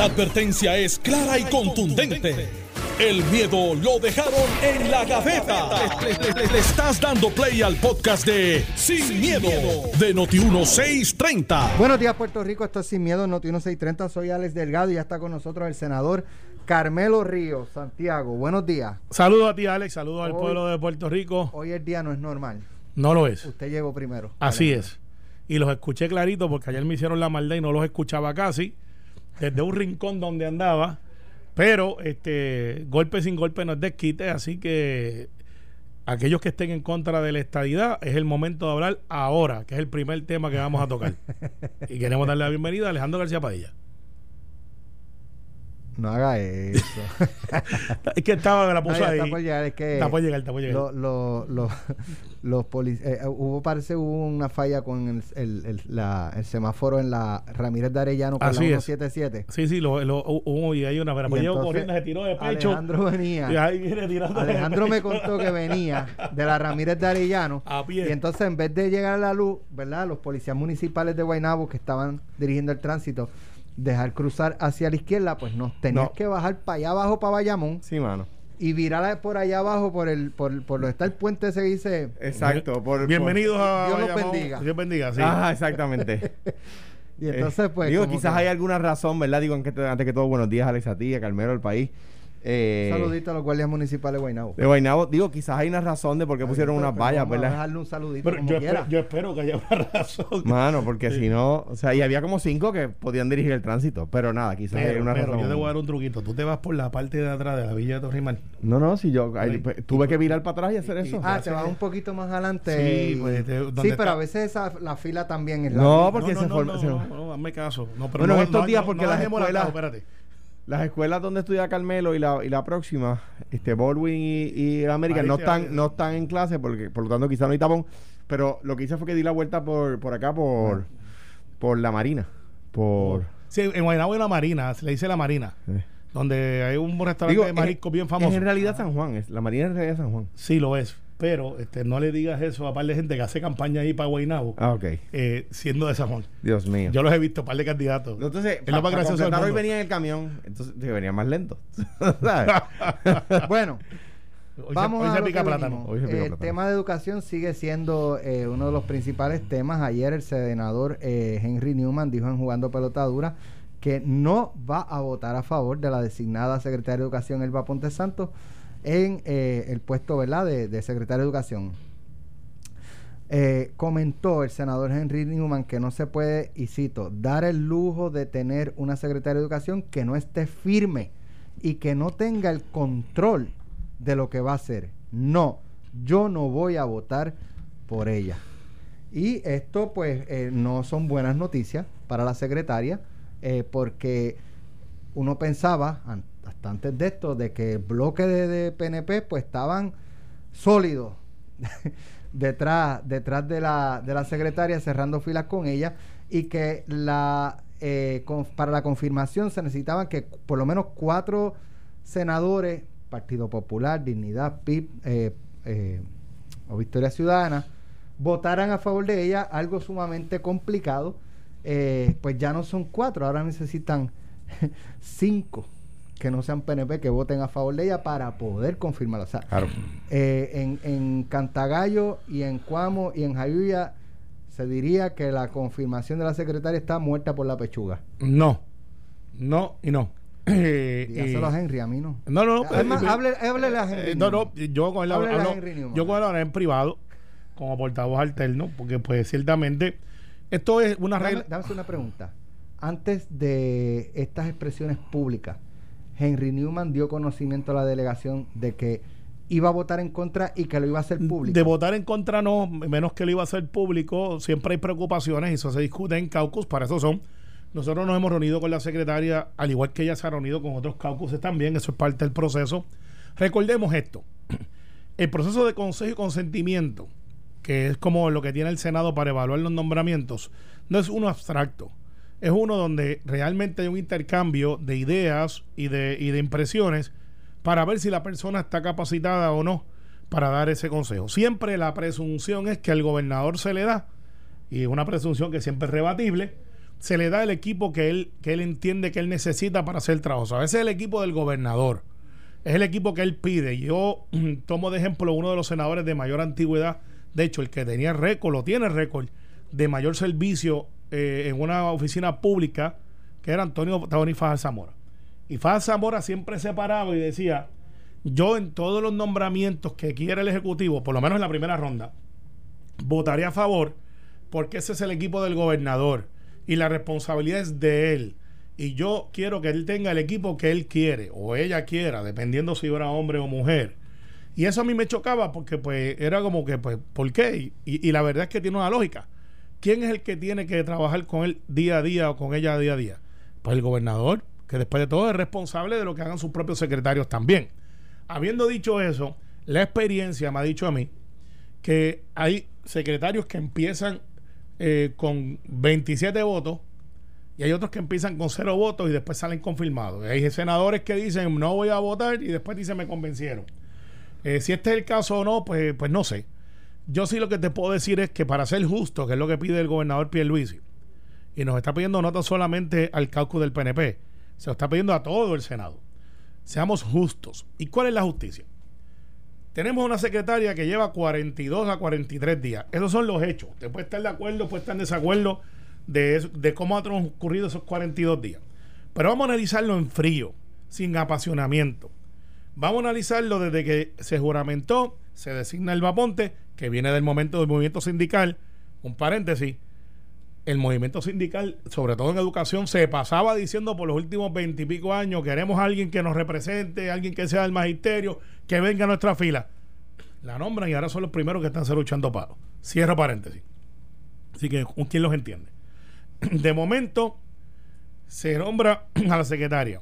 La advertencia es clara y contundente. El miedo lo dejaron en la gaveta. Le, le- le- le estás dando play al podcast de Sin, miedo, de Noti1630. Buenos días, Puerto Rico. Esto es Sin Miedo, Noti 1630. Soy Alex Delgado y ya está con nosotros el senador Carmelo Ríos, Santiago. Buenos días. Saludos a ti, Alex. Saludos al pueblo de Puerto Rico. Hoy el día no es normal. No lo es. Usted llegó primero. Así es. Y los escuché clarito porque ayer me hicieron la maldad y no los escuchaba casi. Desde un rincón donde andaba. Pero este golpe sin golpe no es desquite. Así que aquellos que estén en contra de la estadidad es el momento de hablar ahora, que es el primer tema que vamos a tocar. y queremos darle la bienvenida a Alejandro García Padilla. No haga eso. Es que estaba, me la puso ahí. está por llegar, es que Está por llegar, está por llegar. lo- lo- lo- los eh, hubo parece hubo una falla con el, el- el- la- el semáforo en la Ramírez de Arellano con Así la es. 177. Sí, sí, lo, lo, hubo y hay una. Pero Y pues corriendo, se tiró de pecho. Alejandro Y venía. ahí viene tirando Alejandro me contó que venía de la Ramírez de Arellano A pie. y entonces en vez de llegar a la luz, ¿verdad? Los policías municipales de Guaynabo que estaban dirigiendo el tránsito, dejar cruzar hacia la izquierda, pues nos tenías No. que bajar para allá abajo para Bayamón Sí, mano. y virar por allá abajo por el por, por donde está el puente ese que dice Exacto. Por, Bienvenidos a Dios los bendiga. Dios bendiga, sí. Ajá, exactamente. y entonces Eh, pues digo, quizás que- hay alguna razón, ¿verdad? Digo, antes que, antes que todo, buenos días, Alex, a ti, a Carmelo, al país. Eh, un saludito a los guardias municipales de Guaynabo. De Guaynabo, digo, quizás hay una razón de por qué pusieron unas vallas, a ¿verdad? dejarle un saludito Pero como yo, quiera. espero, yo espero que haya una razón. Mano, porque si no, o sea, y había como cinco que podían dirigir el tránsito, pero nada, quizás hay una pero razón. yo te voy a dar un truquito. Tú te vas por la parte de atrás de la villa de Torrimar. No, no, si yo pues, tuve que virar para atrás y hacer eso. Ah, te vas un poquito más adelante. Sí, pues, te- ¿dónde sí, está? pero a veces esa, la fila también es No, larga. porque no, se no, forma- no, se- no, no, hazme caso. No, pero Bueno, no, estos no, días no, porque no las dejemos la escuelas- espérate. Las escuelas donde estudia Carmelo y la, y la próxima, este Baldwin y, y América, no están, no están en clase, porque por lo tanto quizás no hay tapón. Pero lo que hice fue que di la vuelta por, por acá, por, por la Marina. Por. Sí, en Guaynabo hay una marina, se le dice la marina, eh. donde hay un restaurante de marisco bien famoso. Es en realidad San Juan, es, la Marina es en realidad San Juan. Sí, lo es. Pero este, no le digas eso a par de gente que hace campaña ahí para Guaynabo, Ah, ok. eh, siendo de San Juan. Dios mío. Yo los he visto, par de candidatos. entonces, Es lo más gracioso del completar, hoy mundo. venía en el camión, entonces venía más lento. Bueno, Hoy se- vamos hoy a se pica plátano. venimos. Hoy se pica el plátano. tema de educación sigue siendo eh, uno de los principales temas. Ayer el senador eh, Henry Newman dijo en Jugando Pelota Dura que no va a votar a favor de la designada secretaria de Educación Elba Ponte Santos en eh, el puesto ¿verdad? De, de secretaria de Educación. Eh, comentó el senador Henry Newman que no se puede, y cito, dar el lujo de tener una secretaria de educación que no esté firme y que no tenga el control de lo que va a hacer. No, yo no voy a votar por ella. Y esto pues eh, no son buenas noticias para la secretaria porque uno pensaba antes de esto de que el bloque de, PNP pues estaban sólidos detrás, detrás de la, de la secretaria cerrando filas con ella y que la eh, para la confirmación se necesitaban que por lo menos cuatro senadores, Partido Popular, Dignidad, PIB eh, eh, o Victoria Ciudadana, votaran a favor de ella, algo sumamente complicado. Eh, pues ya no son cuatro, ahora necesitan cinco que no sean PNP que voten a favor de ella para poder confirmarla. O sea, Claro. eh, en, en Cantagallo y en Cuamo y en Jayuya se diría que la confirmación de la secretaria está muerta por la pechuga. No, no y no. Eh, Dígaselo eh, a Henry, a mí no. No, no, Además, eh, hable- háblele a Henry eh, no, no, yo con él Háblele hablo- yo con él hablaré en privado como portavoz alterno, porque pues ciertamente esto es una Dame, regla. dame hacer una pregunta. Antes de estas expresiones públicas, Henry Newman dio conocimiento a la delegación de que iba a votar en contra y que lo iba a hacer público. De votar en contra no, menos que lo iba a hacer público, siempre hay preocupaciones y eso se discute en caucus, para eso son. Nosotros nos hemos reunido con la secretaria, al igual que ella se ha reunido con otros caucuses también, eso es parte del proceso. Recordemos esto, el proceso de consejo y consentimiento, que es como lo que tiene el Senado para evaluar los nombramientos, no es uno abstracto, es uno donde realmente hay un intercambio de ideas y de, y de impresiones para ver si la persona está capacitada o no para dar ese consejo. Siempre la presunción es que al gobernador se le da, y es una presunción que siempre es rebatible, se le da el equipo que él, que él entiende que él necesita para hacer el trabajo. a veces es el equipo del gobernador, es el equipo que él pide. Yo tomo de ejemplo uno de los senadores de mayor antigüedad, de hecho, el que tenía récord, lo tiene récord, de mayor servicio eh, en una oficina pública, que era Antonio Taboni Fajar Zamora. Y Fajar Zamora siempre se paraba y decía, yo en todos los nombramientos que quiera el Ejecutivo, por lo menos en la primera ronda, votaré a favor porque ese es el equipo del gobernador y la responsabilidad es de él. Y yo quiero que él tenga el equipo que él quiere o ella quiera, dependiendo si era hombre o mujer. Y eso a mí me chocaba porque pues era como que, pues, ¿por qué? Y, y la verdad es que tiene una lógica. ¿Quién es el que tiene que trabajar con él día a día o con ella día a día? Pues el gobernador, que después de todo es responsable de lo que hagan sus propios secretarios también. Habiendo dicho eso, la experiencia me ha dicho a mí que hay secretarios que empiezan eh, con 27 votos y hay otros que empiezan con cero votos y después salen confirmados. Hay senadores que dicen no voy a votar y después dicen me convencieron. Eh, si este es el caso o no, pues, pues no sé. Yo sí lo que te puedo decir es que para ser justo, que es lo que pide el gobernador Pierluisi, y nos está pidiendo no tan solamente al caucus del PNP, se lo está pidiendo a todo el Senado. Seamos justos. ¿Y cuál es la justicia? Tenemos una secretaria que lleva 42 a 43 días. Esos son los hechos. Usted puede estar de acuerdo, puede estar en desacuerdo de, de cómo ha transcurrido esos 42 días. Pero vamos a analizarlo en frío, sin apasionamiento. Vamos a analizarlo desde que se juramentó, se designa el vaponte, que viene del momento del movimiento sindical. Un paréntesis, el movimiento sindical, sobre todo en educación, se pasaba diciendo por los últimos veintipico años, queremos a alguien que nos represente, alguien que sea del magisterio, que venga a nuestra fila. La nombran y ahora son los primeros que están luchando paro. Cierro paréntesis. Así que, ¿quién los entiende? De momento, se nombra a la secretaria.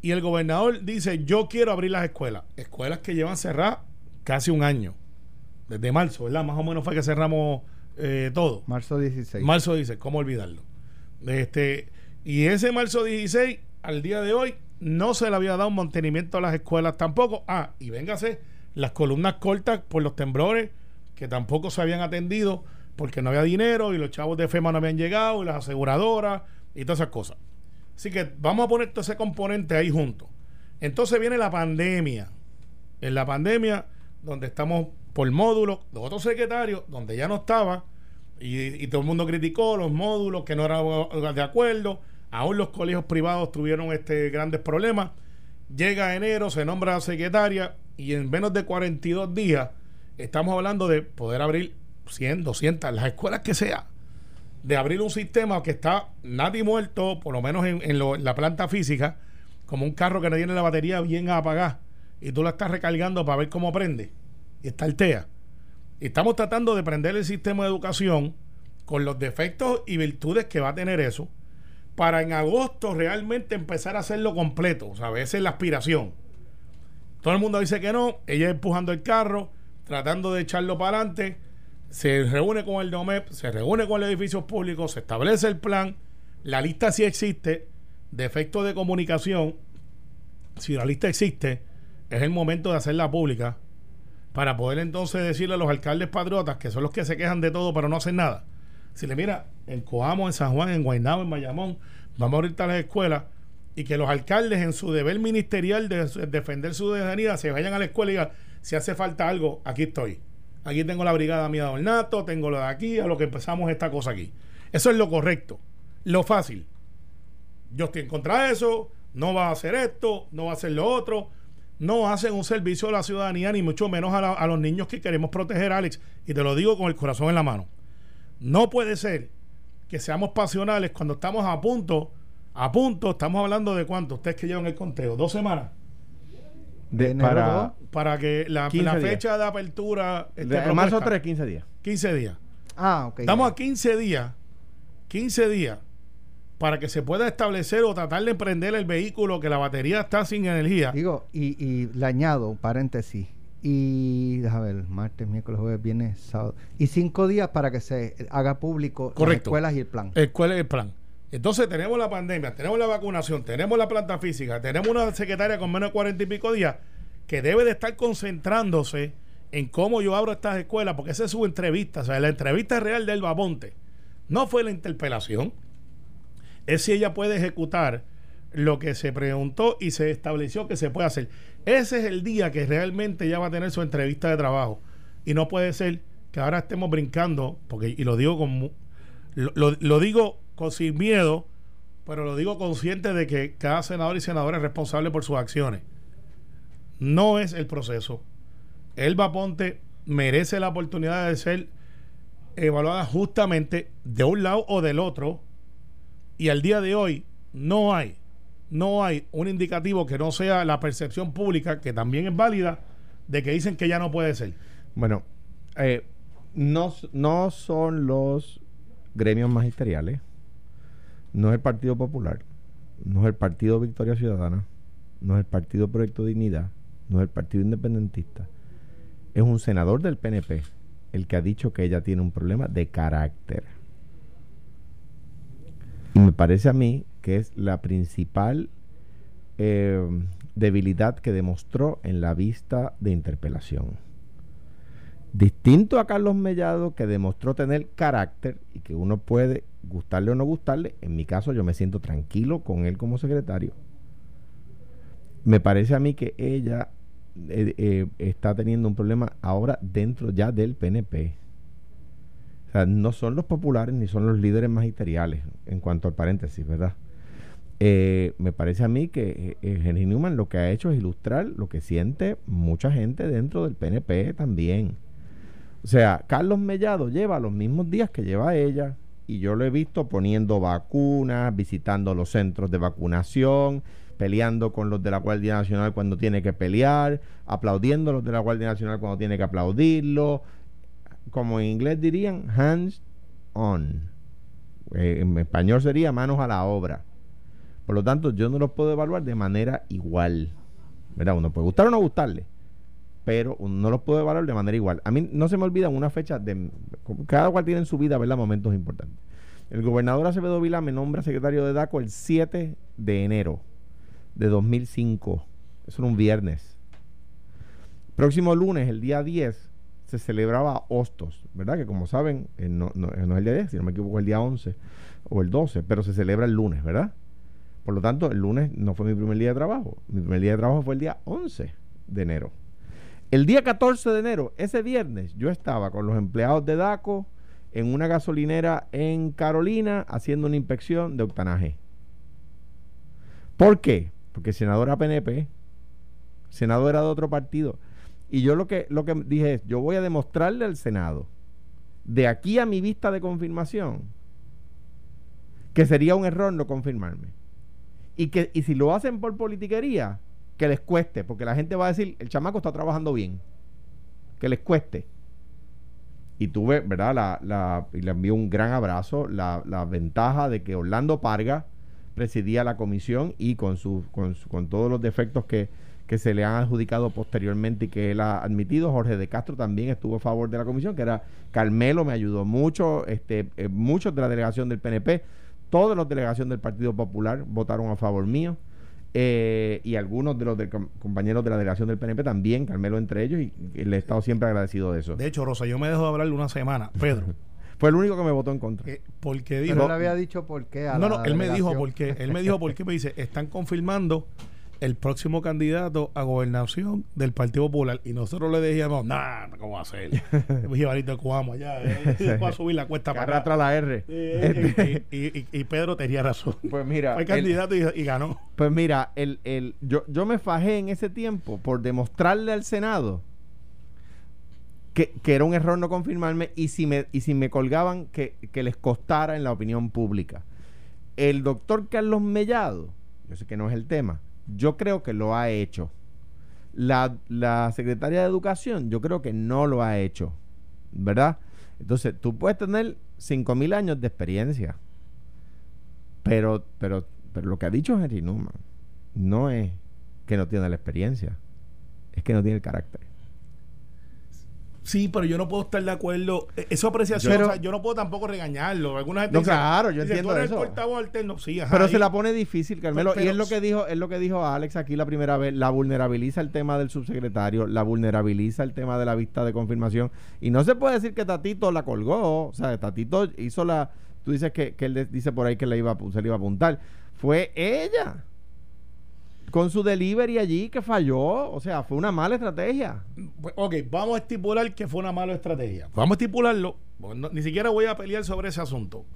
Y el gobernador dice, yo quiero abrir las escuelas. Escuelas que llevan cerradas casi un año. Desde marzo, ¿verdad? Más o menos fue que cerramos eh, todo. Marzo 16. Marzo 16, ¿cómo olvidarlo? Este, y ese marzo 16, al día de hoy, no se le había dado mantenimiento a las escuelas tampoco. Ah, y véngase, las columnas cortas por los temblores, que tampoco se habían atendido porque no había dinero y los chavos de FEMA no habían llegado y las aseguradoras y todas esas cosas. Así que vamos a poner todo ese componente ahí junto. Entonces viene la pandemia. En la pandemia, donde estamos por módulos de otro secretario, donde ya no estaba, y, todo el mundo criticó los módulos que no eran de acuerdo. Aún los colegios privados tuvieron este grandes problemas. Llega enero, se nombra secretaria y en menos de 42 días estamos hablando de poder abrir 100, 200, las escuelas que sea, de abrir un sistema que está nadie muerto, por lo menos en, la planta física, como un carro que no tiene la batería bien apagada y tú la estás recargando para ver cómo prende y está el TEA. Estamos tratando de prender el sistema de educación con los defectos y virtudes que va a tener eso, para en agosto realmente empezar a hacerlo completo. O sea, a veces la aspiración. Todo el mundo dice que no, ella empujando el carro, tratando de echarlo para adelante, se reúne con el DOMEP, se reúne con los edificios públicos, se establece el plan, la lista sí existe, defectos de comunicación, si la lista existe, es el momento de hacerla pública para poder entonces decirle a los alcaldes patriotas, que son los que se quejan de todo pero no hacen nada, si le mira, en Coamo, en San Juan, en Guaynabo, en Bayamón, vamos a abrir las escuelas y que los alcaldes en su deber ministerial de defender su ciudadanía se vayan a la escuela y digan, si hace falta algo, aquí estoy. Aquí tengo la brigada mía de ornato, tengo lo de aquí, a lo que empezamos esta cosa aquí. Eso es lo correcto, lo fácil. Yo estoy en contra de eso, no va a hacer esto, no va a hacer lo otro no hacen un servicio a la ciudadanía, ni mucho menos a, los niños que queremos proteger, Alex. Y te lo digo con el corazón en la mano. No puede ser que seamos pasionales cuando estamos a punto, a punto, estamos hablando de cuánto, ustedes que llevan el conteo, dos semanas. De, para, para que la, fecha de apertura esté de marzo 3, 15 días. 15 días. Ah, ok. Estamos a 15 días, 15 días para que se pueda establecer o tratar de emprender el vehículo que la batería está sin energía. Digo, y, y le añado, paréntesis, y déjame ver, martes, miércoles, jueves, viernes, sábado, y cinco días para que se haga público las escuelas y el plan. Escuelas y el plan. Entonces tenemos la pandemia, tenemos la vacunación, tenemos la planta física, tenemos una secretaria con menos de cuarenta y pico días que debe de estar concentrándose en cómo yo abro estas escuelas, porque esa es su entrevista, o sea, la entrevista real del Bamonte no fue la interpelación es si ella puede ejecutar lo que se preguntó y se estableció que se puede hacer. Ese es el día que realmente ella va a tener su entrevista de trabajo. Y no puede ser que ahora estemos brincando, porque, y lo digo con lo, lo digo con sin miedo, pero lo digo consciente de que cada senador y senadora es responsable por sus acciones. No es el proceso. Elba Ponte merece la oportunidad de ser evaluada justamente de un lado o del otro. Y al día de hoy no hay, no hay un indicativo que no sea la percepción pública, que también es válida, de que dicen que ya no puede ser. Bueno, eh, no, no son los gremios magisteriales no es el Partido Popular, no es el Partido Victoria Ciudadana, no es el Partido Proyecto Dignidad, no es el Partido Independentista. Es un senador del PNP el que ha dicho que ella tiene un problema de carácter. Y me parece a mí que es la principal eh, debilidad que demostró en la vista de interpelación. Distinto a Carlos Mellado, que demostró tener carácter y que uno puede gustarle o no gustarle, en mi caso yo me siento tranquilo con él como secretario. Me parece a mí que ella eh, eh, está teniendo un problema ahora dentro ya del PNP. O sea, no son los populares ni son los líderes magisteriales, en cuanto al paréntesis, ¿verdad? Eh, me parece a mí que Henry Newman lo que ha hecho es ilustrar lo que siente mucha gente dentro del PNP también. O sea, Carlos Mellado lleva los mismos días que lleva ella y yo lo he visto poniendo vacunas, visitando los centros de vacunación, peleando con los de la Guardia Nacional cuando tiene que pelear, aplaudiendo a los de la Guardia Nacional cuando tiene que aplaudirlo. Como en inglés dirían, hands on. Eh, en español sería manos a la obra. Por lo tanto, yo no los puedo evaluar de manera igual. ¿Verdad? Uno puede gustar o no gustarle pero no los puedo evaluar de manera igual. A mí no se me olvidan una fecha de cada cual tiene en su vida, ¿verdad? Momentos importantes. El gobernador Acevedo Vila me nombra secretario de DACO el 7 de enero de 2005. Eso era un viernes. Próximo lunes, el día 10, se celebraba Hostos, ¿verdad? Que como saben, eh, no, es el día 10, si no me equivoco, el día 11 o el 12, pero se celebra el lunes, ¿verdad? Por lo tanto, el lunes no fue mi primer día de trabajo. Mi primer día de trabajo fue el día 11 de enero. El día 14 de enero, ese viernes, yo estaba con los empleados de DACO en una gasolinera en Carolina haciendo una inspección de octanaje. ¿Por qué? Porque senador era PNP, senador era de otro partido. Y yo lo que, lo que dije es, yo voy a demostrarle al Senado, de aquí a mi vista de confirmación, que sería un error no confirmarme. Y que y si lo hacen por politiquería, que les cueste, porque la gente va a decir, el chamaco está trabajando bien, que les cueste. Y tuve, ¿verdad? La, la, y le envío un gran abrazo, la, la, ventaja de que Orlando Parga presidía la comisión y con, su, con, con todos los defectos que, que se le han adjudicado posteriormente y que él ha admitido. Jorge de Castro también estuvo a favor de la comisión, que era Carmelo, me ayudó mucho, este, eh, muchos de la delegación del PNP, todos los delegación del Partido Popular votaron a favor mío. Eh, y algunos de los compañeros de la delegación del PNP también, Carmelo entre ellos, y, le he estado siempre agradecido de eso. De hecho, Rosa, yo me dejo de hablarle una semana. Pedro. Fue el único que me votó en contra. Eh, porque dijo. Pero él había dicho por qué. A no, no, él me dijo por qué. Él me dijo por qué. Me dice: están confirmando el próximo candidato a gobernación del Partido Popular. Y nosotros le decíamos, nada, ¿cómo va a ser? Jibarito Cuamo allá, eh, va a subir la cuesta para arrastra la R. Este. y, y, Pedro tenía razón. Pues mira. Fue candidato y, ganó. Pues mira, el, el, yo, yo me fajé en ese tiempo por demostrarle al Senado que, que, era un error no confirmarme y si me, y si me colgaban que, que les costara en la opinión pública. El doctor Carlos Mellado, yo sé que no es el tema, yo creo que lo ha hecho. La, la secretaria de Educación, yo creo que no lo ha hecho. ¿Verdad? Entonces, tú puedes tener 5.000 años de experiencia. Pero, pero, pero lo que ha dicho Henry Newman no es que no tiene la experiencia, es que no tiene el carácter. Sí, pero yo no puedo estar de acuerdo. E-, Esa apreciación, yo, o sea, yo no puedo tampoco regañarlo. Alguna gente no, claro, yo entiendo eso. Alterno? Sí, pero se la pone difícil, Carmelo. y es lo que dijo, es lo que dijo Alex aquí la primera vez. La vulnerabiliza el tema del subsecretario, la vulnerabiliza el tema de la vista de confirmación. Y no se puede decir que Tatito la colgó. O sea, Tatito hizo la tú dices que, que él dice por ahí que le iba, se le iba a apuntar. Fue ella. Con su delivery allí que falló. O sea, fue una mala estrategia. Pues, ok, vamos a estipular que fue una mala estrategia. Vamos a estipularlo. no- ni siquiera voy a pelear sobre ese asunto.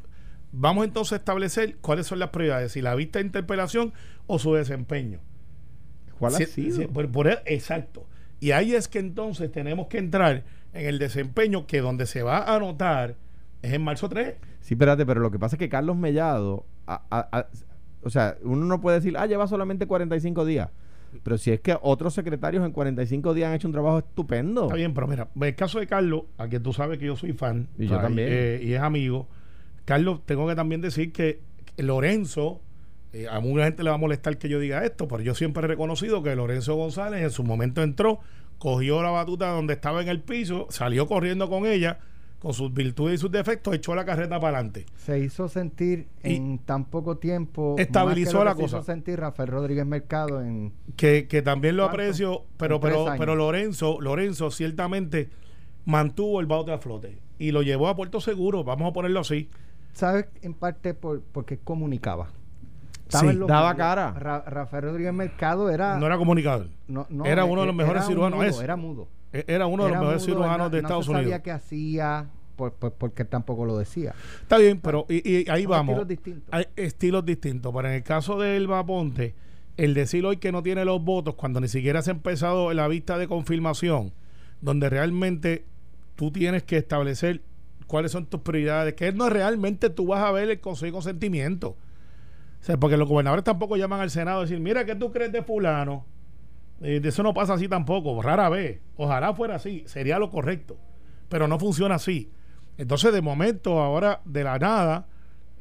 Vamos entonces a establecer cuáles son las prioridades, si la vista de interpelación o su desempeño. ¿Cuál Sí, ha sido? por- por- exacto. Y ahí es que entonces tenemos que entrar en el desempeño que donde se va a anotar es en marzo 3. Sí, espérate, pero lo que pasa es que Carlos Mellado, a- a- a- o sea, uno no puede decir, ah, lleva solamente 45 días. Pero si es que otros secretarios en 45 días han hecho un trabajo estupendo. Está bien, pero mira, el caso de Carlos, a quien tú sabes que yo soy fan. Y yo también. eh, y es amigo. Carlos, tengo que también decir que Lorenzo, eh, a mucha gente le va a molestar que yo diga esto, pero yo siempre he reconocido que Lorenzo González en su momento entró, cogió la batuta donde estaba en el piso, salió corriendo con ella, con sus virtudes y sus defectos, echó la carreta para adelante. Se hizo sentir Y en tan poco tiempo. estabilizó más que lo la se cosa. hizo sentir Rafael Rodríguez Mercado en. que, que también lo ¿Cuánto? aprecio, pero pero años. pero Lorenzo, Lorenzo ciertamente mantuvo el bote a flote y lo llevó a Puerto Seguro, vamos a ponerlo así. ¿Sabes? En parte por, porque comunicaba. Sí, en los daba medios. cara. Ra- Rafael Rodríguez Mercado era. no era comunicador. no- no, era unos de los mejores cirujanos, mudo. Era mudo. E- Era uno de los mejores mudo, cirujanos no- de no Estados Unidos. sabía qué hacía, por, por- porque él tampoco lo decía. Está bien, pero y, y ahí vamos. estilos distintos. Hay estilos distintos. Pero en el caso de Elba Ponte, el decir hoy que no tiene los votos cuando ni siquiera se ha empezado la vista de confirmación, donde realmente tú tienes que establecer cuáles son tus prioridades, que no realmente tú vas a ver el consejo de consentimiento. Porque los gobernadores tampoco llaman al Senado a decir, mira, ¿qué tú crees de fulano? Eh, de eso no pasa así tampoco, rara vez. Ojalá fuera así, sería lo correcto. Pero no funciona así. Entonces, de momento, ahora, de la nada,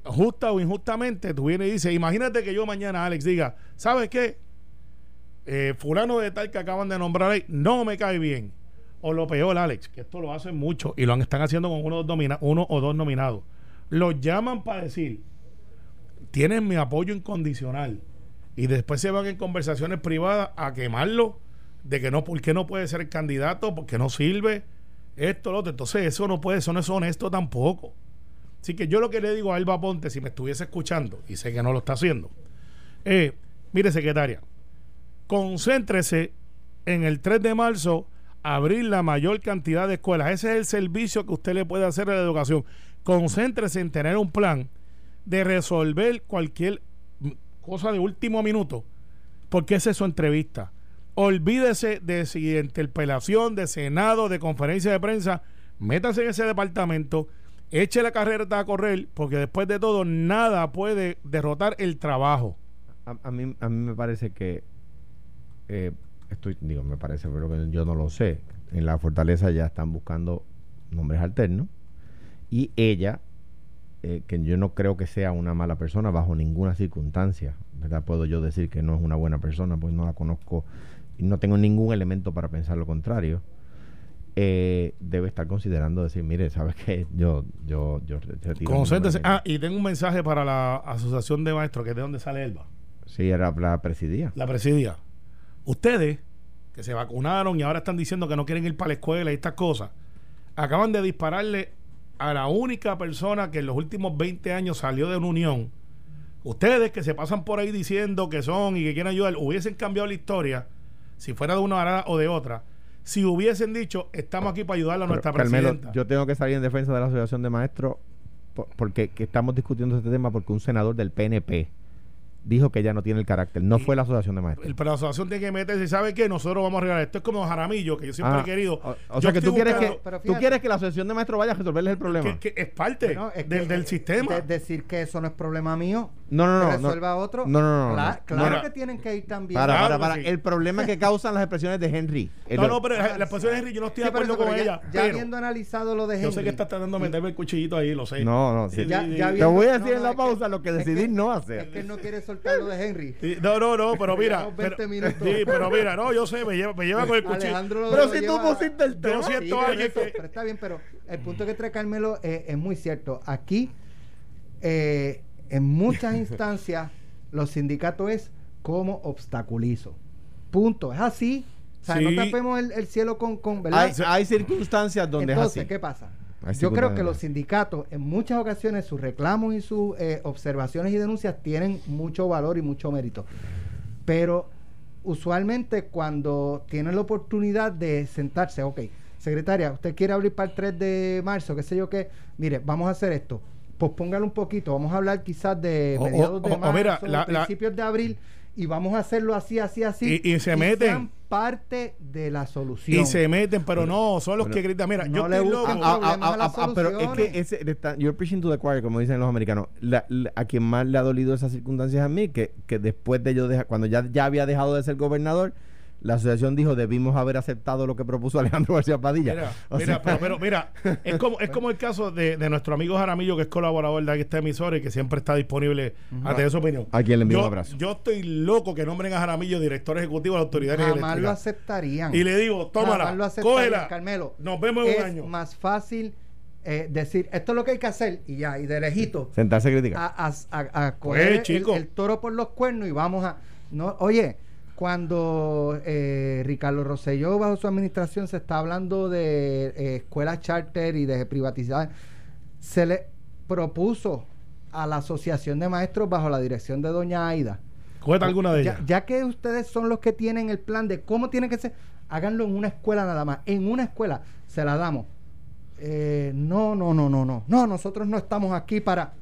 justa o injustamente, tú vienes y dices, imagínate que yo mañana, Alex, diga, ¿sabes qué? Eh, fulano de tal que acaban de nombrar ahí, no me cae bien. O lo peor, Alex, que esto lo hacen mucho y lo están haciendo con uno, o dos uno o dos nominados. Los llaman para decir, tienen mi apoyo incondicional. Y después se van en conversaciones privadas a quemarlo de que no, ¿por qué no puede ser candidato? Porque no sirve esto, lo otro. Entonces, eso no puede, eso no es honesto tampoco. Así que yo lo que le digo a Alba Ponte, si me estuviese escuchando, y sé que no lo está haciendo, eh, mire, secretaria, concéntrese en el 3 de marzo abrir la mayor cantidad de escuelas. Ese es el servicio que usted le puede hacer a la educación. Concéntrese en tener un plan de resolver cualquier cosa de último minuto, porque esa es su entrevista. Olvídese de si interpelación, de senado, de conferencia de prensa, métase en ese departamento, eche la carrera a correr, porque después de todo nada puede derrotar el trabajo. A, mí, a mí me parece que eh, estoy, digo, me parece, pero yo no lo sé. En la fortaleza ya están buscando nombres alternos y ella, eh, que yo no creo que sea una mala persona bajo ninguna circunstancia, ¿verdad? Puedo yo decir que no es una buena persona, pues no la conozco y no tengo ningún elemento para pensar lo contrario. eh, debe estar considerando decir, mire, ¿sabes qué? Yo, yo, yo re- retiro mi Concéntrese. nombre". Ah, y tengo un mensaje para la Asociación de Maestros, que es de donde sale Elba. Sí, era la presidía. la presidia. Ustedes, que se vacunaron y ahora están diciendo que no quieren ir para la escuela y estas cosas, acaban de dispararle a la única persona que en los últimos 20 años salió de una unión. Ustedes que se pasan por ahí diciendo que son y que quieren ayudar, hubiesen cambiado la historia, si fuera de una o de otra, si hubiesen dicho, estamos aquí para ayudar a Pero, nuestra Carmelo, presidenta. yo tengo que salir en defensa de la Asociación de Maestros por- porque que estamos discutiendo este tema porque un senador del PNP dijo que ella no tiene el carácter. No Y- fue la Asociación de Maestros. el, pero la asociación tiene que meterse y sabe que nosotros vamos a regalar. Esto es como Jaramillo, que yo siempre Ah, he querido. O, sea que tú quieres que, tú quieres que la Asociación de Maestros vaya a resolverles el problema. que, que es parte No, es del, que, del sistema. de- decir que eso no es problema mío. No, no, no, que no. resuelva otro. No, no, no, Cla- no. Claro No, que tienen que ir también. Para, para, para. sí. El problema que causan las expresiones de Henry. El- No, no, pero Ah, la expresión de Henry, yo no estoy Sí, de acuerdo eso, con ella. Ya, pero habiendo analizado lo de Henry. yo sé que está tratando de meterme el cuchillito ahí, lo sé. No, no. sí. Ya- ya Te voy a decir no, en la es que- pausa lo que es decidí que- no Es hacer. que él no quiere soltar lo de Henry. Sí, No, no, no, pero mira. Pero, 20 minutos. sí, pero mira, no, yo sé, me lleva, me lleva con el cuchillo. Pero lo si tú pusiste el tema. Yo siento pero está bien, pero el punto que trae Carmelo eh, es muy cierto. Aquí, eh, en muchas instancias, los sindicatos es como obstaculizo. Punto. Es así. O sea, Sí. no tapemos el, el cielo con, con ¿verdad? Hay, hay circunstancias donde Entonces, es así. ¿qué pasa? Hay Yo creo que los sindicatos, en muchas ocasiones, sus reclamos y sus eh, observaciones y denuncias tienen mucho valor y mucho mérito. Pero usualmente cuando tienen la oportunidad de sentarse, ok, secretaria, usted quiere abrir para el 3 de marzo, qué sé yo qué, mire, vamos a hacer esto. Pospóngalo un poquito, vamos a hablar quizás de O- o- mediados de o- o marzo, mira, la- la- principios de abril, y vamos a hacerlo así, así, así. Y- y se meten. sean parte de la solución. Y se meten, pero no, son los Bueno, que gritan. Mira, no yo le loco. ah, problemas a las pero es que ese, está- you're preaching to the choir, como dicen los americanos. La- la- a quien más le ha dolido esas circunstancias a mí, que, que después de yo dejar, cuando ya, ya había dejado de ser gobernador, la asociación dijo debimos haber aceptado lo que propuso Alejandro García Padilla. Mira, O mira, sea, pero, pero mira, es como, es como el caso de, de nuestro amigo Jaramillo, que es colaborador de esta emisora y que siempre está disponible a tener su opinión. A quien le envío yo, un abrazo. Yo estoy loco que nombren a Jaramillo director ejecutivo de la autoridad Jamás lo aceptarían. Y le digo, tómala, Jamás lo cógela. Carmelo. Nos vemos en es un año. más fácil eh, decir, esto es lo que hay que hacer, y ya, y de lejito, sentarse a criticar. a, a, a- a Pues, coger el- el, toro por los cuernos y vamos a... no Oye, cuando eh, Ricardo Rosselló bajo su administración se está hablando de eh, escuelas charter y de privatizar, se le propuso a la Asociación de Maestros bajo la dirección de doña Aida, Cógete alguna de ya, ellas. ya que ustedes son los que tienen el plan de cómo tiene que ser, háganlo en una escuela nada más. En una escuela se la damos. Eh, no, no, no, no, no. No, nosotros no estamos aquí para.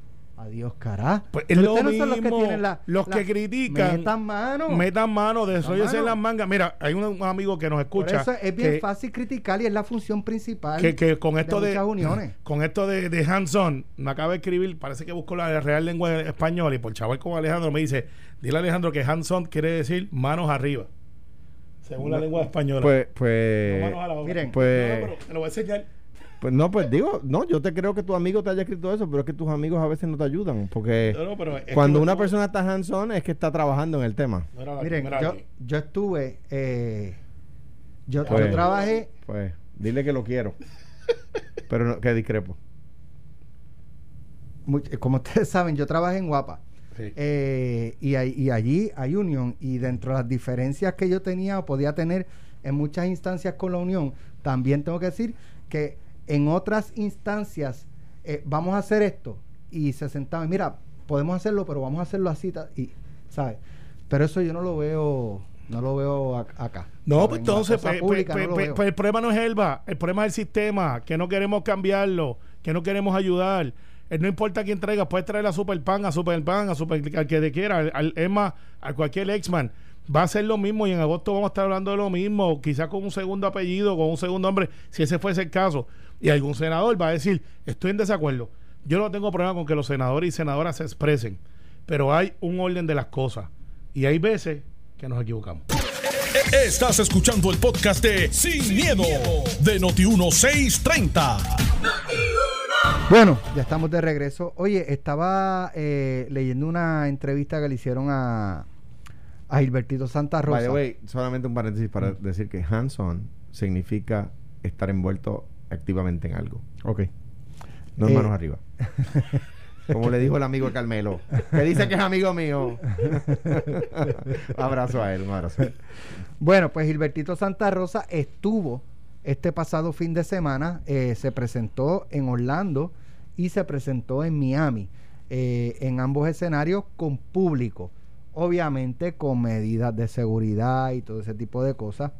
Adiós, cará. Pues es lo ustedes no son los que tienen la- los la- que critican. Metan mano. Metan mano, desóyese en las mangas. Mira, hay un, un amigo que nos Por escucha. eso es bien que- fácil criticar y es la función principal que, que con esto de, muchas uniones. con esto de, de hands-on me acaba de escribir parece que buscó la real lengua española y por chaval como Alejandro me dice dile a Alejandro que hands-on quiere decir manos arriba según la lengua española Pues, No pues, manos a la obra. miren, pues- No, no, pero te lo voy a enseñar pues no, pues digo, no, yo te creo que tu amigo te haya escrito eso, pero es que tus amigos a veces no te ayudan, porque No, no, pero es que cuando una persona está hands-on es que está trabajando en el tema. no Miren, yo, yo estuve. eh, yo, yo Pues- trabajé. Pues, dile que lo quiero. pero no, que discrepo. como ustedes saben, yo trabajé en Guapa. Sí. Eh, y, ahí- y allí hay unión y dentro de las diferencias que yo tenía o podía tener en muchas instancias con la unión, también tengo que decir que en otras instancias eh, vamos a hacer esto y se sentaban, mira, podemos hacerlo, pero vamos a hacerlo así y, ¿sabes? Pero eso yo no lo veo, no lo veo ac- acá. No, pues entonces, pues, pública pues, no pues, el problema no es Elba, el problema es el sistema, que no queremos cambiarlo, que no queremos ayudar. Eh, no importa quién traiga, puedes traer a Superpan, a Superpan, a Super, al que te quiera, al, al- más, a cualquier exman. Va a ser lo mismo y en agosto vamos a estar hablando de lo mismo, quizás con un segundo apellido, con un segundo nombre, si ese fuese el caso. Y algún senador va a decir, estoy en desacuerdo. Yo no tengo problema con que los senadores y senadoras se expresen, pero hay un orden de las cosas. Y hay veces que nos equivocamos. Estás escuchando el podcast de Sin, miedo, de Noti1630. Bueno, ya estamos de regreso. Oye, estaba eh, leyendo una entrevista que le hicieron a, a Gilbertito Santa Rosa. By the way, solamente un paréntesis para decir que hands-on significa estar envuelto activamente en algo. Ok. No Eh, manos arriba. Como le dijo el amigo de Carmelo, que dice que es amigo mío. abrazo a él, un abrazo. Bueno, pues Gilbertito Santa Rosa estuvo este pasado fin de semana, eh, se presentó en Orlando y se presentó en Miami, eh, en ambos escenarios con público, obviamente con medidas de seguridad y todo ese tipo de cosas.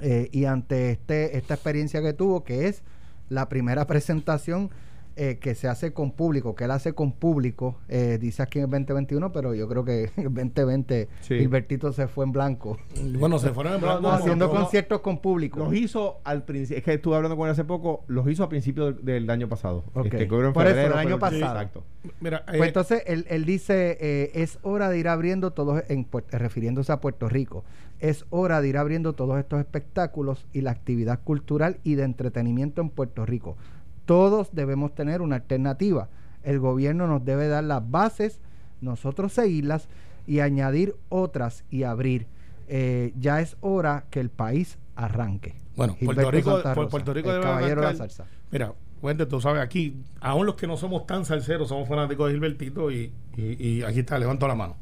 Eh, y ante este, esta experiencia que tuvo, que es la primera presentación eh, que se hace con público, que él hace con público, eh, dice aquí en el 2021, pero yo creo que en el 2020 Sí. Gilbertito se fue en blanco. Bueno, se fueron en blanco. no, haciendo conciertos con público. Los hizo al principio, es que estuve hablando con él hace poco, los hizo a principios del, del año pasado. Ok. Este, que en Por eso, febrero el año pasado. Exacto. Mira, Pues eh, entonces él, él dice, eh, es hora de ir abriendo todos, en, refiriéndose a Puerto Rico, es hora de ir abriendo todos estos espectáculos y la actividad cultural y de entretenimiento en Puerto Rico. Todos debemos tener una alternativa. El gobierno nos debe dar las bases, nosotros seguirlas y añadir otras y abrir. Eh, ya es hora que el país arranque. Bueno, Puerto Rico- Rosa, Puerto Rico el debe caballero de la salsa. Mira, cuente, tú sabes, aquí, aún los que no somos tan salseros, somos fanáticos de Gilbertito y, y, y aquí está, levanto la mano.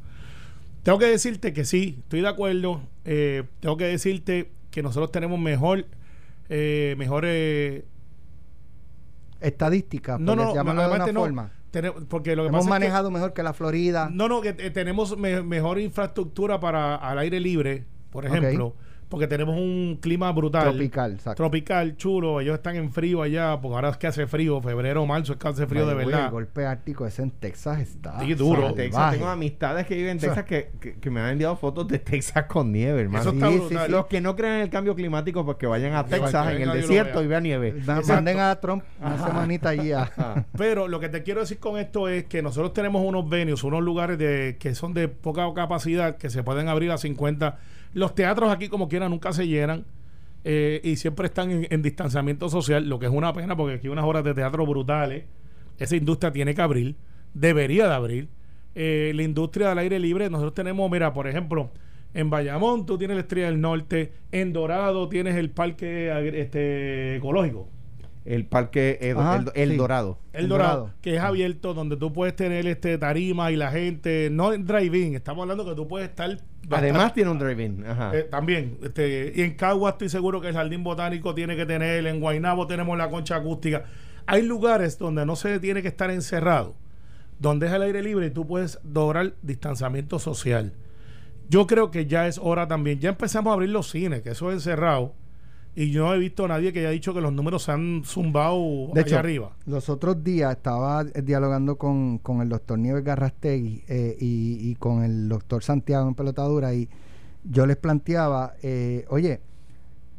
Tengo que decirte que sí, estoy de acuerdo. eh, tengo que decirte que nosotros tenemos mejor, eh, mejor, eh, estadísticas, No, no, llamarlo de una no, forma. Porque lo que Hemos pasa es que- manejado mejor que la Florida. No, no, que eh, tenemos me- mejor infraestructura para al aire libre, por ejemplo, porque tenemos un clima brutal. Tropical, exacto. Tropical, chulo. Ellos están en frío allá, porque ahora es que hace frío, febrero, marzo es que hace frío de verdad. El golpe ártico ese en Texas está. Sí, duro. Texas, tengo amistades que viven en O sea, Texas que, que, que me han enviado fotos de Texas con nieve, hermano. Eso está Sí, sí, brutal. sí. Los que no creen en el cambio climático, pues que vayan a Texas, vayan, en el desierto, y vean nieve. Exacto. Manden a Trump una semanita allí a-. Pero lo que te quiero decir con esto es que nosotros tenemos unos venues, unos lugares de que son de poca capacidad, que se pueden abrir a 50. Los teatros aquí, como quiera, nunca se llenan. eh, y siempre están en, en distanciamiento social, lo que es una pena porque aquí unas horas de teatro brutales. Esa industria tiene que abrir, debería de abrir. Eh, la industria del aire libre, nosotros tenemos, mira, por ejemplo, en Bayamón tú tienes la Estrella del Norte, en Dorado tienes el parque este, ecológico. El parque Ajá, el, el sí. Dorado. El El Dorado, Dorado. que es abierto, donde tú puedes tener este tarima y la gente, no en drive-in, estamos hablando que tú puedes estar. Además tiene un drive-in. Ajá. Eh, también, este, y en Cagua estoy seguro que el Jardín Botánico tiene que tener, en Guaynabo tenemos la concha acústica. Hay lugares donde no se tiene que estar encerrado, donde es el aire libre y tú puedes lograr distanciamiento social. Yo creo que ya es hora también. Ya empezamos a abrir los cines, que eso es encerrado. Y yo no he visto a nadie que haya dicho que los números se han zumbado De allá hecho, arriba. Los otros días estaba eh, dialogando con, con el doctor Nieves Garrastegui eh, y, y con el doctor Santiago en pelotadura y yo les planteaba, eh, oye,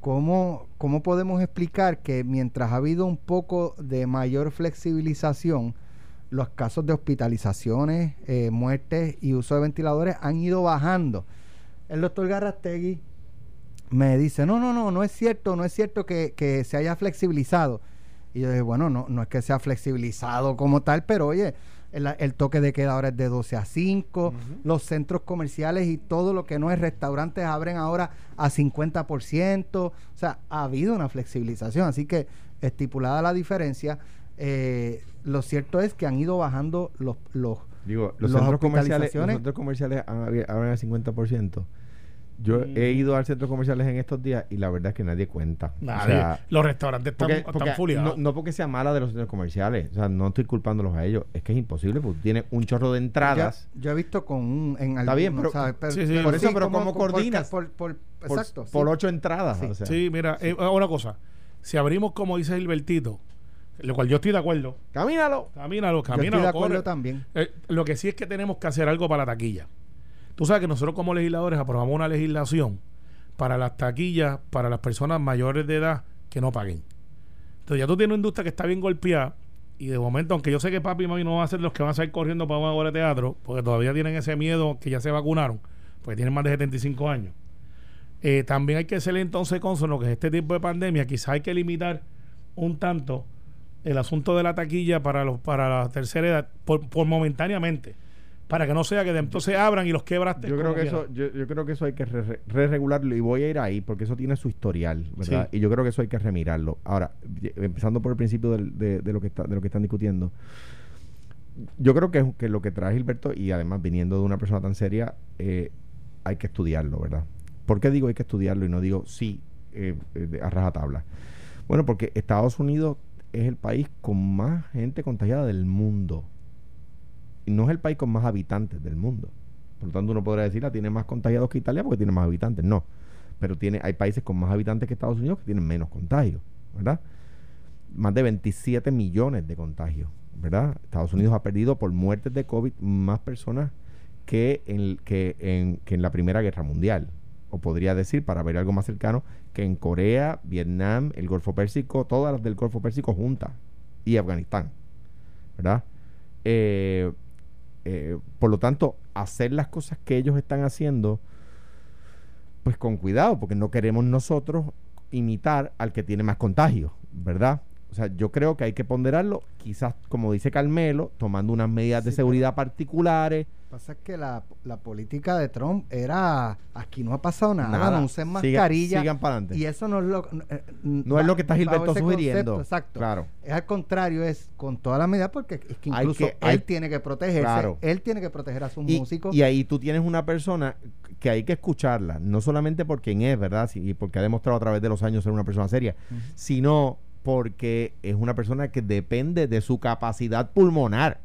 ¿cómo, ¿cómo podemos explicar que mientras ha habido un poco de mayor flexibilización, los casos de hospitalizaciones, eh, muertes y uso de ventiladores han ido bajando? El doctor Garrastegui me dice, no, no, no, no es cierto, no es cierto que, que se haya flexibilizado. Y yo dije, bueno, no, no es que sea flexibilizado como tal, pero oye, el, el toque de queda ahora es de 12 a 5, los centros comerciales y todo lo que no es restaurantes abren ahora a 50%, o sea, ha habido una flexibilización, así que estipulada la diferencia, eh, lo cierto es que han ido bajando los... los Digo, los centros comerciales, los centros comerciales han abi- abren al 50%. Yo Mm. he ido al centro comerciales en estos días y la verdad es que nadie cuenta. O Nadie. sea, los restaurantes están, porque- no, no porque sea mala de los centros comerciales, o sea, no estoy culpándolos a ellos, es que es imposible porque tú tienes un chorro de entradas. Yo, yo he visto con un, en Está bien, pero- ¿sabes? Sí, sí. Por eso, pero como- ¿cómo por- coordinas? Por, por- por, exacto. por sí. ocho entradas. Sí. o sea. Sí, mira, eh, una cosa. Si abrimos, como dice Gilbertito, lo cual yo estoy de acuerdo, Camínalo. camínalo, Yo camínalo. estoy de acuerdo corre. también. Eh, lo que sí es que tenemos que hacer algo para la taquilla. Tú sabes que nosotros como legisladores aprobamos una legislación para las taquillas, para las personas mayores de edad que no paguen. Entonces ya tú tienes una industria que está bien golpeada y de momento, aunque yo sé que papi y mami no van a ser los que van a salir corriendo para una obra de teatro, porque todavía tienen ese miedo que ya se vacunaron, porque tienen más de 75 años. Eh, también hay que ser entonces consono que este tipo de pandemia quizás hay que limitar un tanto el asunto de la taquilla para los para la tercera edad por, por momentáneamente para que no sea que de entonces abran y los quebraste Yo creo que quieran. eso, yo, yo creo que eso hay que re- re- re-regularlo y voy a ir ahí porque eso tiene su historial, ¿verdad? Sí. Y yo creo que eso hay que remirarlo. Ahora, empezando por el principio del- de, de lo que está, de lo que están discutiendo, yo creo que, que lo que trae Gilberto y además viniendo de una persona tan seria, eh, hay que estudiarlo, ¿verdad? ¿Por qué digo hay que estudiarlo y no digo sí eh, eh, a rajatabla? Bueno, porque Estados Unidos es el país con más gente contagiada del mundo. No es el país con más habitantes del mundo. Por lo tanto, uno podría decir, ah, tiene más contagiados que Italia porque tiene más habitantes. No. Pero tiene, hay países con más habitantes que Estados Unidos que tienen menos contagios, ¿verdad? Más de 27 millones de contagios, ¿verdad? Estados Unidos ha perdido por muertes de COVID más personas que en, que en, que en la Primera Guerra Mundial. O podría decir, para ver algo más cercano, que en Corea, Vietnam, el Golfo Pérsico, todas las del Golfo Pérsico juntas, y Afganistán, ¿verdad? Eh, eh, por lo tanto, hacer las cosas que ellos están haciendo, pues con cuidado, porque no queremos nosotros imitar al que tiene más contagios, ¿verdad? O sea, yo creo que hay que ponderarlo, quizás, como dice Carmelo, tomando unas medidas de seguridad particulares. pasa es que la, la política de Trump era aquí no ha pasado nada, Nada. no usen mascarilla sigan para adelante. y eso no es lo eh, No es lo que está Gilberto sugiriendo. concepto, exacto Claro. es al contrario es con toda la medida porque es que Hay incluso que- él hay- tiene que protegerse Claro. él tiene que proteger a sus Y, músicos y ahí tú tienes una persona que hay que escucharla, no solamente por quién es, ¿verdad? Y porque ha demostrado a través de los años ser una persona seria, sino porque es una persona que depende de su capacidad pulmonar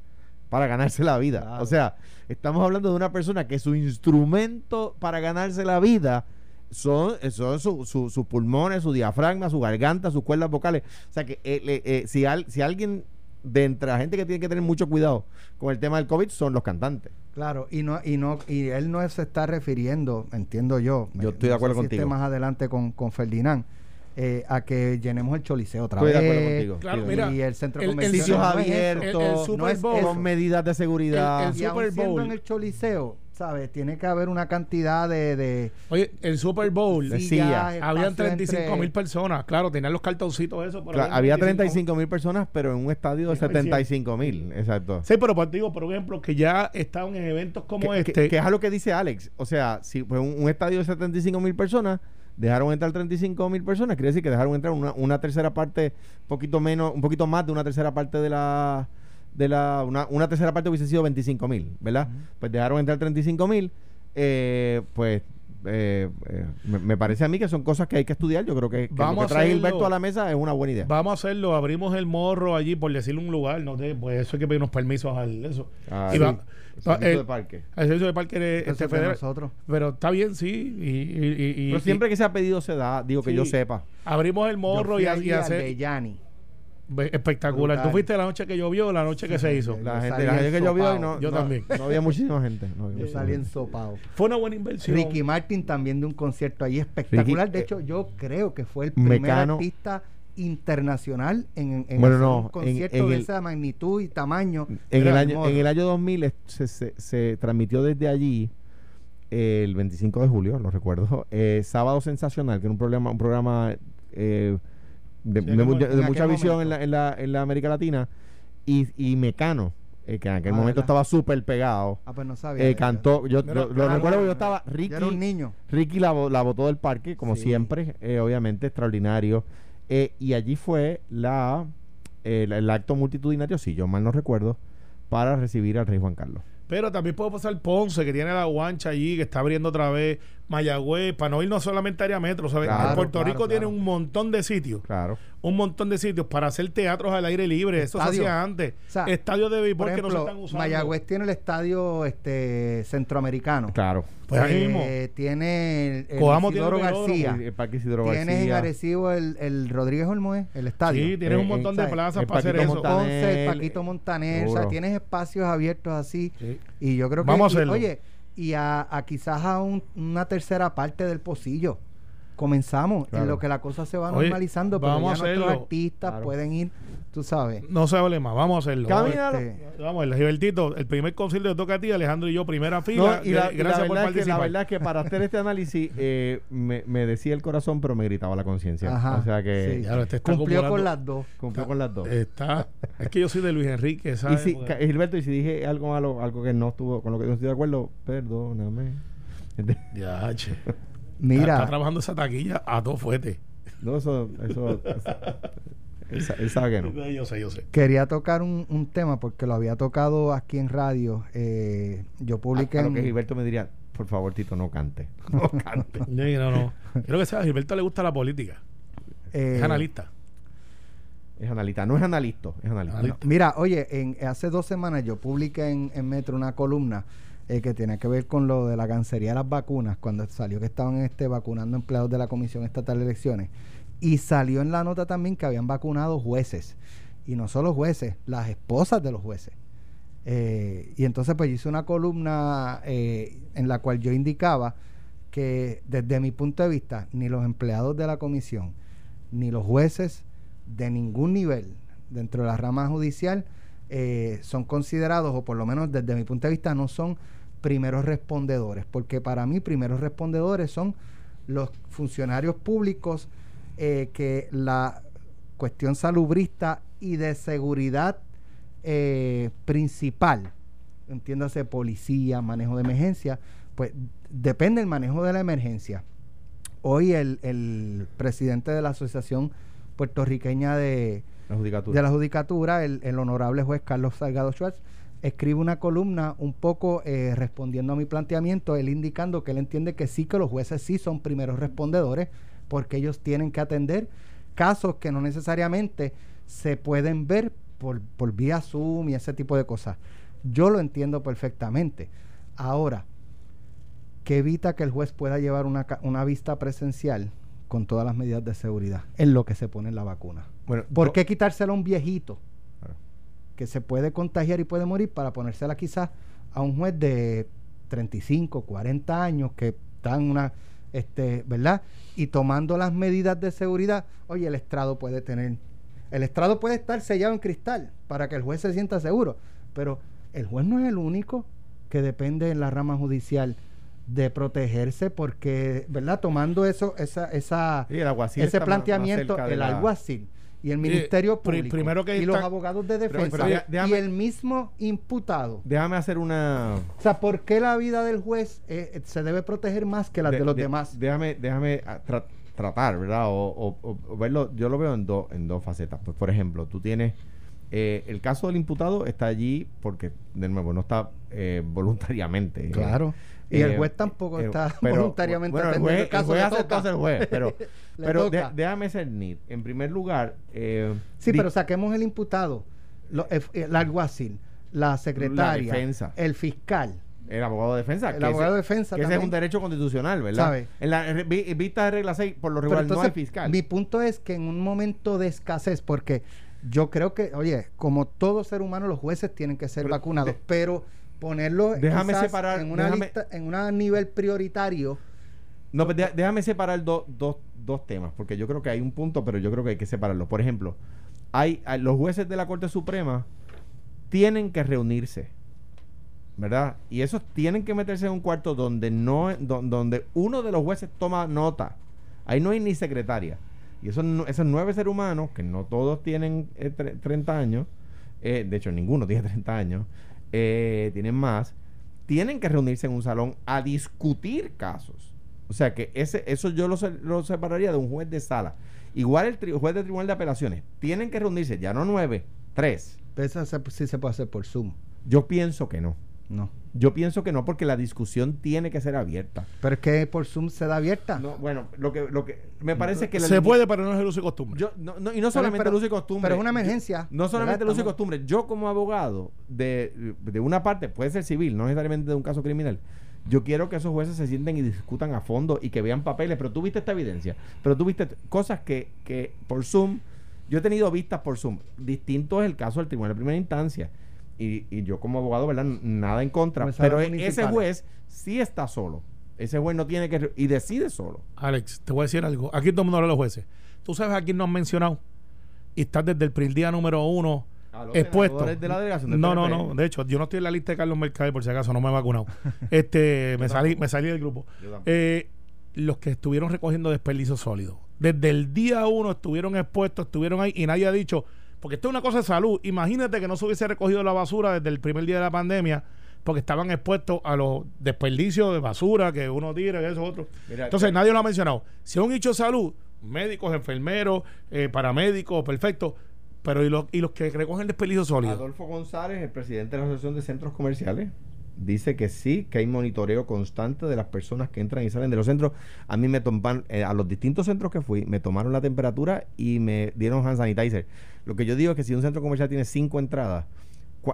para ganarse la vida. Claro. O sea, estamos hablando de una persona que su instrumento para ganarse la vida son, son su- su- sus pulmones, su diafragma, su garganta, sus cuerdas vocales. O sea que eh, eh, si, al- si alguien de entre la gente que tiene que tener mucho cuidado con el tema del COVID son los cantantes. Claro, y no y no y él no se está refiriendo, entiendo yo. Yo eh, estoy de no acuerdo sé si esté contigo. más adelante con, con Ferdinand, eh, a que llenemos el choliseo otra Estoy de vez. acuerdo contigo. Claro, Sí, mira, y el centro el- el Sitios abiertos, El- el Super no es eso. con medidas de seguridad. El- el y Super Bowl. en el choliseo, ¿sabes? Tiene que haber una cantidad de, de Oye, el Super Bowl, De sillas. habían espacio 35 entre- mil personas. Claro, tenían los cartoncitos eso. pero Claro, había 35 mil personas, pero en un estadio de Sí, 75 mil. Exacto. Sí, pero pues, digo, por ejemplo, que ya estaban en eventos como que, este. que- que es a lo que dice Alex. O sea, si fue un, un estadio de 75 mil personas, dejaron entrar 35 mil personas, quiere decir que dejaron entrar una, una tercera parte, poquito menos, un poquito más de una tercera parte de la de la una, una tercera parte hubiese sido 25 mil, ¿verdad? Pues dejaron entrar 35 mil, eh, pues eh, eh, me, me parece a mí que son cosas que hay que estudiar. Yo creo que, que Vamos lo a que trae. Gilberto a la mesa es una buena idea. Vamos a hacerlo, abrimos el morro allí por decirle un lugar, no sé, pues eso hay que pedir unos permisos al eso. Ah, y sí. va- El va- servicio el- de parque. al servicio de parque este es de federal. nosotros. Pero está bien, sí. Y, y- y- y- Pero y- siempre que se ha pedido se da, digo que yo sepa. abrimos el Yo morro fui y, y. Ve- espectacular. Brutal. Tú fuiste la noche que llovió, la noche que se hizo. La Yo gente, la gente que yo vi hoy ensopado. no, Yo no- también. no había muchísima gente. no había Yo muchísima salí gente. ensopado. Fue una buena inversión. Ricky Martin también de un concierto ahí espectacular. Ricky, de eh, hecho, yo creo que fue el primer Mecano. artista internacional en, en Bueno, hacer no, un en- concierto en de el- esa magnitud y tamaño. En el, año, en el año 2000 es- se, se- se transmitió desde allí eh, el 25 de julio, lo recuerdo, eh, Sábado Sensacional, que era un programa, un programa eh, de, Sí, mucha visión en la, en, la, en la América Latina, y, y Mecano, eh, que en aquel Ah, momento ¿verdad? estaba súper pegado, Ah, pues no sabía. eh, cantó, yo lo, lo recuerdo, yo estaba, Ricky, Yo era un niño. Ricky la, bo- la botó del parque, como Sí. siempre, eh, obviamente, extraordinario. Eh, y allí fue la el, acto multitudinario, si yo mal no recuerdo, para recibir al rey Juan Carlos. Pero también puede pasar Ponce, que tiene la guancha allí, que está abriendo otra vez Mayagüez, para no irnos solamente a área metro. ¿sabes? Claro, Puerto claro, Rico tiene un montón de sitios, Claro. un montón de sitios para hacer teatros al aire libre. Eso se hacía antes. O sea, Estadios de béisbol que no se están usando. Mayagüez tiene el estadio este centroamericano. Claro. Pues ahí mismo. Eh, tiene el, el tiene. García. El, el Parque Isidro Tienes en García. Arecibo el, el Rodríguez Olmoé, el estadio. Sí, tienes Eh, un montón eh, de plazas para hacer eso. Montaner. Ponce, el Paquito Montaner, o sea, tienes espacios abiertos así. Sí. Y yo creo que. Vamos a y- hacerlo. oye, y a, a quizás a un- una tercera parte del pocillo. Comenzamos Claro. en lo que la cosa se va Oye, normalizando, pero vamos ya a nuestros artistas Claro. pueden ir, tú sabes. No se hable más, vamos a hacerlo. Camínalo. Este, Vamos, el Gilbertito, el primer concilio te toca a ti, Alejandro y yo, primera No, fila. y la, Gra- y la Gracias por que, la participar. verdad es que para hacer este análisis eh, me, me decía el corazón, pero me gritaba la conciencia. Ajá, O sea que sí. Este Cumplió con las dos. cumplió con las dos. Está, es que yo soy de Luis Enrique, Y ¿sabes? si, Porque- ca- Gilberto, y si dije algo malo, algo que no estuvo, con lo que no estoy de acuerdo, perdóname. Ya, che. Está, está Mira, trabajando esa taquilla a todo fuerte. No, eso, eso, él, sa- él sabe que no. Yo sé, yo sé. quería tocar un, un tema porque lo había tocado aquí en radio. Eh, yo publiqué A, a lo que Gilberto me diría, por favor, Tito, no cante. No cante. No, no. Creo que sea, a Gilberto le gusta la política. eh, Es analista. Es analista, no es analista, es analista. Analista. Mira, oye, en, hace dos semanas yo publiqué en, en Metro una columna eh, que tiene que ver con lo de la cancería de las vacunas, cuando salió que estaban este, vacunando empleados de la Comisión Estatal de Elecciones. Y salió en la nota también que habían vacunado jueces. Y no solo jueces, las esposas de los jueces. Eh, y entonces pues yo hice una columna eh, en la cual yo indicaba que desde mi punto de vista, ni los empleados de la comisión, ni los jueces de ningún nivel dentro de la rama judicial eh, son considerados, o por lo menos desde mi punto de vista, no son primeros respondedores, porque para mí primeros respondedores son los funcionarios públicos eh, que la cuestión salubrista y de seguridad eh, principal, entiéndase policía, manejo de emergencia, pues depende del manejo de la emergencia. Hoy el, el presidente de la Asociación Puertorriqueña de, La judicatura. de la Judicatura, el, el honorable juez Carlos Salgado Schwartz, escribe una columna un poco eh, respondiendo a mi planteamiento, él indicando que él entiende que sí que los jueces sí son primeros respondedores porque ellos tienen que atender casos que no necesariamente se pueden ver por, por vía Zoom y ese tipo de cosas. Yo lo entiendo perfectamente. Ahora, ¿qué evita que el juez pueda llevar una, una vista presencial con todas las medidas de seguridad en lo que se pone la vacuna? Bueno, ¿Por yo- qué quitársela a un viejito. Que se puede contagiar y puede morir para ponérsela quizás a un juez de 35, 40 años que están una, este, ¿verdad? Y tomando las medidas de seguridad, oye, el estrado puede tener, el estrado puede estar sellado en cristal para que el juez se sienta seguro, pero el juez no es el único que depende en la rama judicial de protegerse porque, ¿verdad? Tomando eso, esa, esa, Sí, el alguacil ese está más- más planteamiento, el la- alguacil y el Ministerio Público primero que y los abogados de Pero- defensa pero deja- déjame- y el mismo imputado. Déjame hacer una. O sea, ¿por qué la vida del juez eh, eh, se debe proteger más que la de, los demás? Déjame, déjame ah, tra- tratar, ¿verdad? O, o- o- o verlo. Yo lo veo en, dos en dos facetas. Pues, por ejemplo, tú tienes. eh, el caso del imputado está allí porque, de nuevo, no está eh, voluntariamente. Claro. Y Eh, el juez tampoco eh, está pero, voluntariamente bueno, el atendiendo juez, el caso, el juez hace juez, pero, pero de- déjame ser nit. En primer lugar, eh, Sí, pero saquemos el imputado, lo- el, el alguacil, la secretaria, defensa. el fiscal. el abogado de defensa. El que abogado ese- de defensa Que ese es un derecho constitucional, ¿verdad? ¿Sabe? En la vista de regla 6, por lo regular no hay entonces, fiscal. Mi punto es que en un momento de escasez, porque yo creo que, oye, como todo ser humano, los jueces tienen que ser Pero vacunados, de- pero ponerlo Déjame separar- en una déjame- lista, en un nivel prioritario. No, pues déjame separar do- dos- dos temas, porque yo creo que hay un punto, pero yo creo que hay que separarlos. Por ejemplo, hay, hay- los jueces de la Corte Suprema tienen que reunirse, ¿verdad? Y esos tienen que meterse en un cuarto donde no do- donde uno de los jueces toma nota. Ahí no hay ni secretaria. Y esos, esos nueve seres humanos, que no todos tienen eh, tre- 30 años, eh, de hecho ninguno tiene 30 años, eh, tienen más, tienen que reunirse en un salón a discutir casos. O sea que ese, eso yo lo, lo separaría de un juez de sala. Igual el tri- juez de tribunal de apelaciones. Tienen que reunirse, ya no nueve, tres. Eso se- sí se puede hacer por Zoom. Yo pienso que no. No. Yo pienso que no, porque la discusión tiene que ser abierta. Pero es que por Zoom se da abierta. No, bueno, lo que, lo que me parece que la Se puede, pero no es el uso y costumbre. Yo, no, no, y no solamente pero- el uso y costumbre. pero es una emergencia, no solamente ¿verdad? el uso y costumbre. Yo, como abogado de, de una parte, puede ser civil, no necesariamente de un caso criminal. Yo quiero que esos jueces se sienten y discutan a fondo y que vean papeles. Pero tú viste esta evidencia. Pero tú viste cosas que, que por Zoom. Yo he tenido vistas por Zoom. Distinto es el caso del tribunal de primera instancia. Y, y yo, como abogado, ¿verdad? Nada en contra. Salas Pero e- ese juez sí está solo. Ese juez no tiene que. Y decide solo. Alex, te voy a decir algo. Aquí todo el mundo habla de los jueces. Tú sabes a quién nos han mencionado. Y estás desde el primer día número uno expuesto. de la delegación del no, no, PNP. no. De hecho, yo no estoy en la lista de Carlos Mercader por si acaso, no me he vacunado. este, me salí, me salí del grupo. Eh, los que estuvieron recogiendo desperdicios sólidos. Desde el día uno estuvieron expuestos, estuvieron ahí y nadie ha dicho, porque esto es una cosa de salud. Imagínate que no se hubiese recogido la basura desde el primer día de la pandemia, porque estaban expuestos a los desperdicios de basura que uno tira y eso otro. Mira, Entonces nadie lo ha mencionado. Si es un hecho de salud, médicos, enfermeros, eh, paramédicos, perfecto. Pero ¿y los, y los que recogen desperdicios sólidos? Adolfo González, el presidente de la Asociación de Centros Comerciales, dice que sí, que hay monitoreo constante de las personas que entran y salen de los centros. A mí me toman, eh, a los distintos centros que fui, me tomaron la temperatura y me dieron hand sanitizer. Lo que yo digo es que si un centro comercial tiene cinco entradas,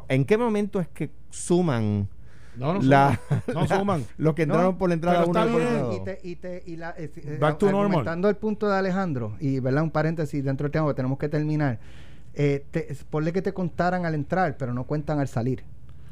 ¿en qué momento es que suman No, no la, suman. No la- suman. los que No, entraron por la entrada uno por y te, y te, y la, eh, eh, Back to normal. el punto de Alejandro y verdad un paréntesis dentro del tema que tenemos que terminar eh, te, ponle que te contaran al entrar pero no cuentan al salir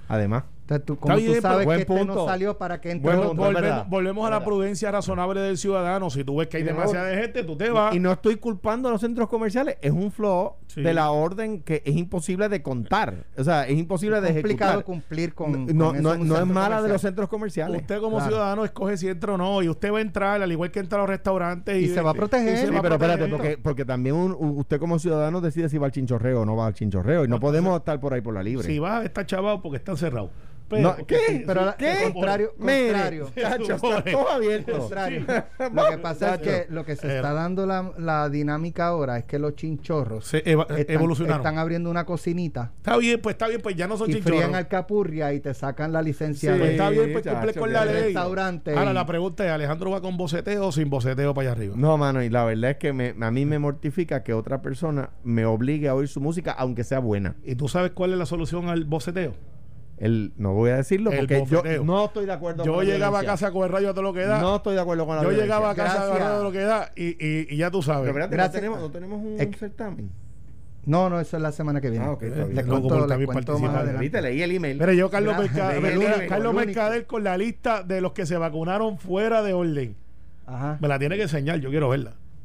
Además, entonces tú como bien, tú sabes que este no punto. salió para que entre Buen otro? volvemos, volvemos a la prudencia razonable del ciudadano. Si tú ves que hay demasiada gente, tú te vas. y no estoy culpando a los centros comerciales, es un flow Sí. de la orden que es imposible de contar. O sea, es imposible de es complicado ejecutar. cumplir con no, con no, no es mala de los centros comerciales. Usted como Claro. ciudadano escoge si entra o no y usted va a entrar al igual que entra a los restaurantes y, Y se va a proteger. Sí, va pero espérate, porque, porque también un- usted como ciudadano decide si va al chinchorreo o no va al chinchorreo. Y no podemos estar por ahí por la libre. si vas está chavado porque están cerrados desespero. No, ¿qué? Pero se al contrario, Mire, contrario. chacho, está todo abierto. Contrario. Lo que pasa es que lo que se Eh, está dando la, la dinámica ahora es que los chinchorros Se eva- están, evolucionaron. están abriendo una cocinita Está bien, pues está bien, pues ya no son y frían chinchorros. alcapurria y te sacan la licencia Sí. Pues de- está bien, pues cumple con la ley. restaurante. Ahora y- la pregunta es, ¿Alejandro va con boceteo o sin boceteo para allá arriba? No, mano, y la verdad es que me- a mí me mortifica que otra persona me obligue a oír su música, aunque sea buena. ¿Y tú sabes cuál es la solución al boceteo? El, no voy a decirlo porque yo no estoy de acuerdo Yo con la llegaba a casa con el rayo a todo lo que da. No estoy de acuerdo con la yo violencia. llegaba a casa con el rayo a todo lo que da y, y, y ya tú sabes. Pero espérate, Gracias. no tenemos, no tenemos un, certamen. No, no, eso es la semana que viene. Ah, ok. Les Loco, cuento, les cuento más. Viste, leí el email. Mire, yo, Carlos, Mercader- Carlos. Mercader, con la lista de los que se vacunaron fuera de orden. Ajá. Me la tiene que enseñar, yo quiero verla.